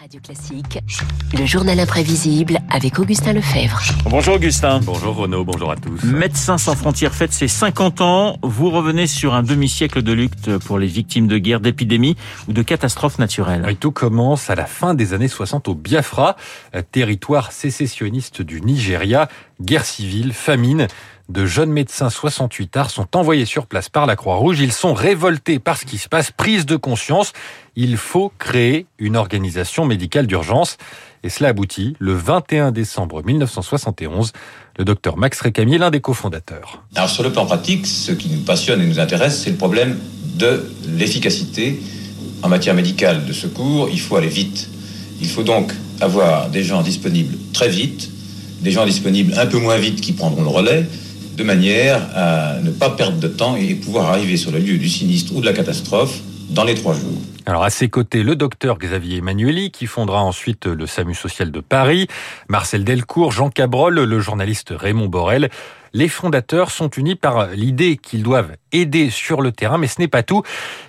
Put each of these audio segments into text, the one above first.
Radio Classique, le journal imprévisible avec Augustin Lefebvre. Bonjour Augustin. Bonjour Renaud, bonjour à tous. Médecins sans frontières fête ses 50 ans. Vous revenez sur un demi-siècle de lutte pour les victimes de guerre, d'épidémies ou de catastrophes naturelles. Oui, tout commence à la fin des années 60 au Biafra, territoire sécessionniste du Nigeria. Guerre civile, famine. De jeunes médecins 68 arts sont envoyés sur place par la Croix-Rouge. Ils sont révoltés par ce qui se passe, prise de conscience. Il faut créer une organisation médicale d'urgence. Et cela aboutit le 21 décembre 1971. Le docteur Max Récamier, l'un des cofondateurs. Alors sur le plan pratique, ce qui nous passionne et nous intéresse, c'est le problème de l'efficacité en matière médicale de secours. Il faut aller vite. Il faut donc avoir des gens disponibles très vite, des gens disponibles un peu moins vite qui prendront le relais, de manière à ne pas perdre de temps et pouvoir arriver sur le lieu du sinistre ou de la catastrophe dans les trois jours. Alors à ses côtés, le docteur Xavier Emmanueli, qui fondera ensuite le SAMU social de Paris, Marcel Delcourt, Jean Cabrol, le journaliste Raymond Borel. Les fondateurs sont unis par l'idée qu'ils doivent aider sur le terrain, mais ce n'est pas tout.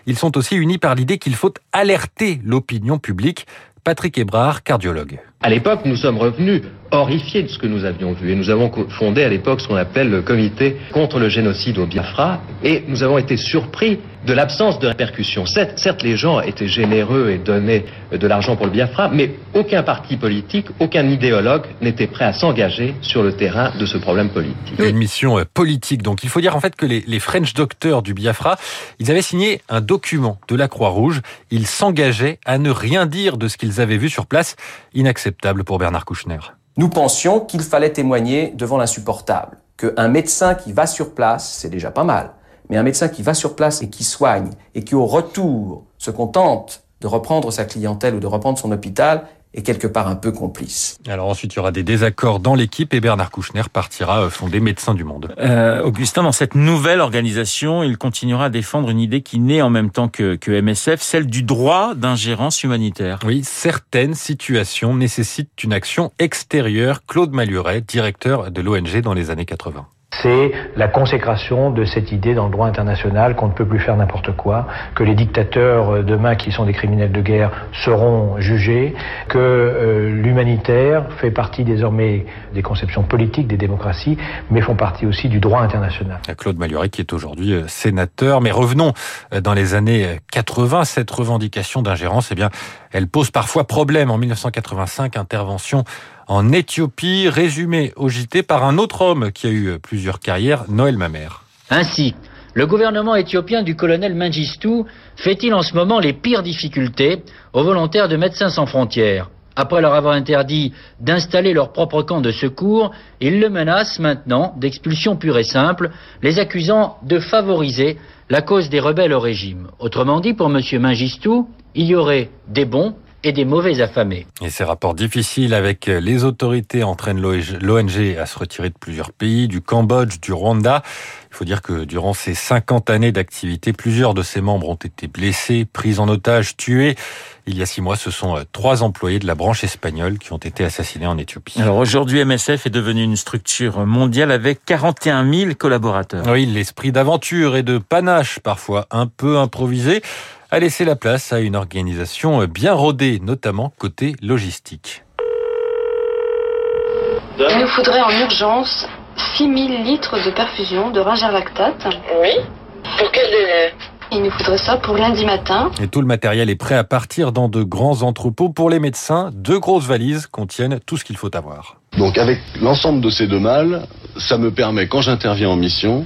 Ils sont aussi unis par l'idée qu'il faut alerter l'opinion publique. Patrick Ebrard, cardiologue. À l'époque, nous sommes revenus horrifiés de ce que nous avions vu et nous avons fondé à l'époque ce qu'on appelle le comité contre le génocide au Biafra et nous avons été surpris de l'absence de répercussions. Certes, les gens étaient généreux et donnaient de l'argent pour le Biafra, mais aucun parti politique, aucun idéologue n'était prêt à s'engager sur le terrain de ce problème politique. Une mission euh, politique. Donc il faut dire en fait que les, les French doctors du Biafra, ils avaient signé un document de la Croix-Rouge. Ils s'engageaient à ne rien dire de ce qu'ils avaient vu sur place. Inacceptable pour Bernard Kouchner. Nous pensions qu'il fallait témoigner devant l'insupportable, qu'un médecin qui va sur place, c'est déjà pas mal, mais un médecin qui va sur place et qui soigne, et qui au retour se contente de reprendre sa clientèle ou de reprendre son hôpital, est quelque part un peu complice. Alors ensuite, il y aura des désaccords dans l'équipe et Bernard Kouchner partira euh, fonder Médecins du Monde. Euh, Augustin, dans cette nouvelle organisation, il continuera à défendre une idée qui naît en même temps que, que MSF, celle du droit d'ingérence humanitaire. Oui, certaines situations nécessitent une action extérieure. Claude Maluret, directeur de l'ONG dans les années 80 c'est la consécration de cette idée dans le droit international qu'on ne peut plus faire n'importe quoi, que les dictateurs demain qui sont des criminels de guerre seront jugés, que euh, l'humanitaire fait partie désormais des conceptions politiques des démocraties, mais font partie aussi du droit international. Claude Maluret qui est aujourd'hui euh, sénateur, mais revenons euh, dans les années 80, cette revendication d'ingérence, eh bien, elle pose parfois problème. En 1985, intervention en Éthiopie, résumé au JT par un autre homme qui a eu plusieurs carrières, Noël Mamère. Ainsi, le gouvernement éthiopien du colonel Mengistu fait-il en ce moment les pires difficultés aux volontaires de Médecins sans frontières après leur avoir interdit d'installer leur propre camp de secours, il le menace maintenant d'expulsion pure et simple, les accusant de favoriser la cause des rebelles au régime. Autrement dit, pour M. Mengistu, il y aurait des bons et des mauvais affamés. Et ces rapports difficiles avec les autorités entraînent l'ONG à se retirer de plusieurs pays, du Cambodge, du Rwanda. Il faut dire que durant ces 50 années d'activité, plusieurs de ses membres ont été blessés, pris en otage, tués. Il y a six mois, ce sont trois employés de la branche espagnole qui ont été assassinés en Éthiopie. Alors aujourd'hui, MSF est devenu une structure mondiale avec 41 000 collaborateurs. Oui, l'esprit d'aventure et de panache, parfois un peu improvisé, a laissé la place à une organisation bien rodée, notamment côté logistique. Il nous faudrait en urgence 6000 litres de perfusion de lactate. Oui. Pour quel délai? Il nous faudrait ça pour lundi matin. Et tout le matériel est prêt à partir dans de grands entrepôts. Pour les médecins, deux grosses valises contiennent tout ce qu'il faut avoir. Donc avec l'ensemble de ces deux mâles, ça me permet, quand j'interviens en mission,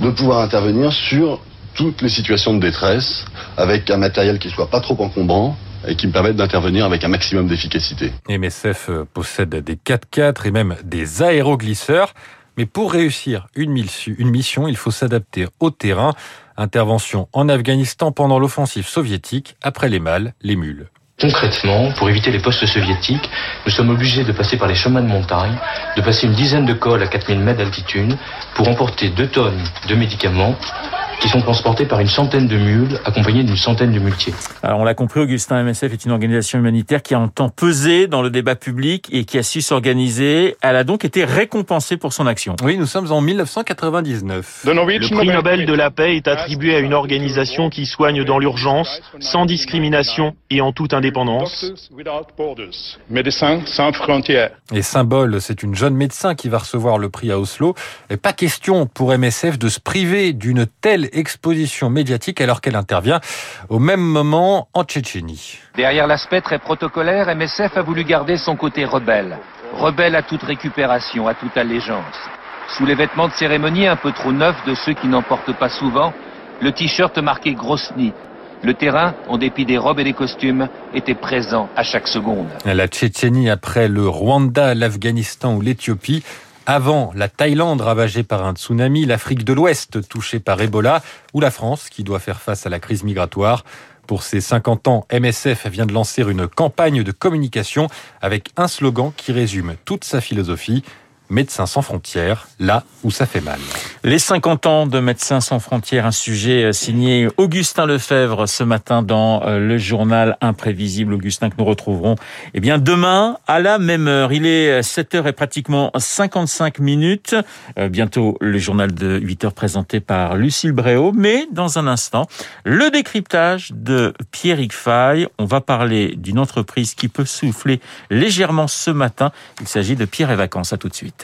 de pouvoir intervenir sur toutes les situations de détresse avec un matériel qui soit pas trop encombrant et qui me permette d'intervenir avec un maximum d'efficacité. MSF euh, possède des 4x4 et même des aéroglisseurs. Mais pour réussir une mission, il faut s'adapter au terrain. Intervention en Afghanistan pendant l'offensive soviétique, après les mâles, les mules. Concrètement, pour éviter les postes soviétiques, nous sommes obligés de passer par les chemins de montagne, de passer une dizaine de cols à 4000 mètres d'altitude pour emporter 2 tonnes de médicaments qui sont transportés par une centaine de mules accompagnés d'une centaine de muletiers. Alors on l'a compris, Augustin MSF est une organisation humanitaire qui a entend peser dans le débat public et qui a su s'organiser. Elle a donc été récompensée pour son action. Oui, nous sommes en 1999. Le prix Nobel de la paix est attribué à une organisation qui soigne dans l'urgence, sans discrimination et en toute indépendance. Médecins sans frontières. Et symbole, c'est une jeune médecin qui va recevoir le prix à Oslo. Et pas question pour MSF de se priver d'une telle exposition médiatique alors qu'elle intervient au même moment en Tchétchénie. Derrière l'aspect très protocolaire, MSF a voulu garder son côté rebelle. Rebelle à toute récupération, à toute allégeance. Sous les vêtements de cérémonie un peu trop neufs de ceux qui n'en portent pas souvent, le t-shirt marqué Grosny. Le terrain, en dépit des robes et des costumes, était présent à chaque seconde. La Tchétchénie après le Rwanda, l'Afghanistan ou l'Éthiopie. Avant la Thaïlande ravagée par un tsunami, l'Afrique de l'Ouest touchée par Ebola ou la France qui doit faire face à la crise migratoire. Pour ses 50 ans, MSF vient de lancer une campagne de communication avec un slogan qui résume toute sa philosophie. Médecins sans frontières, là où ça fait mal. Les 50 ans de Médecins sans frontières, un sujet signé Augustin Lefebvre ce matin dans le journal Imprévisible. Augustin que nous retrouverons eh bien demain à la même heure. Il est 7 heures et pratiquement 55 minutes. bientôt le journal de 8 heures présenté par Lucille Bréau. Mais dans un instant, le décryptage de Pierrick Fay. On va parler d'une entreprise qui peut souffler légèrement ce matin. Il s'agit de Pierre et Vacances. À tout de suite.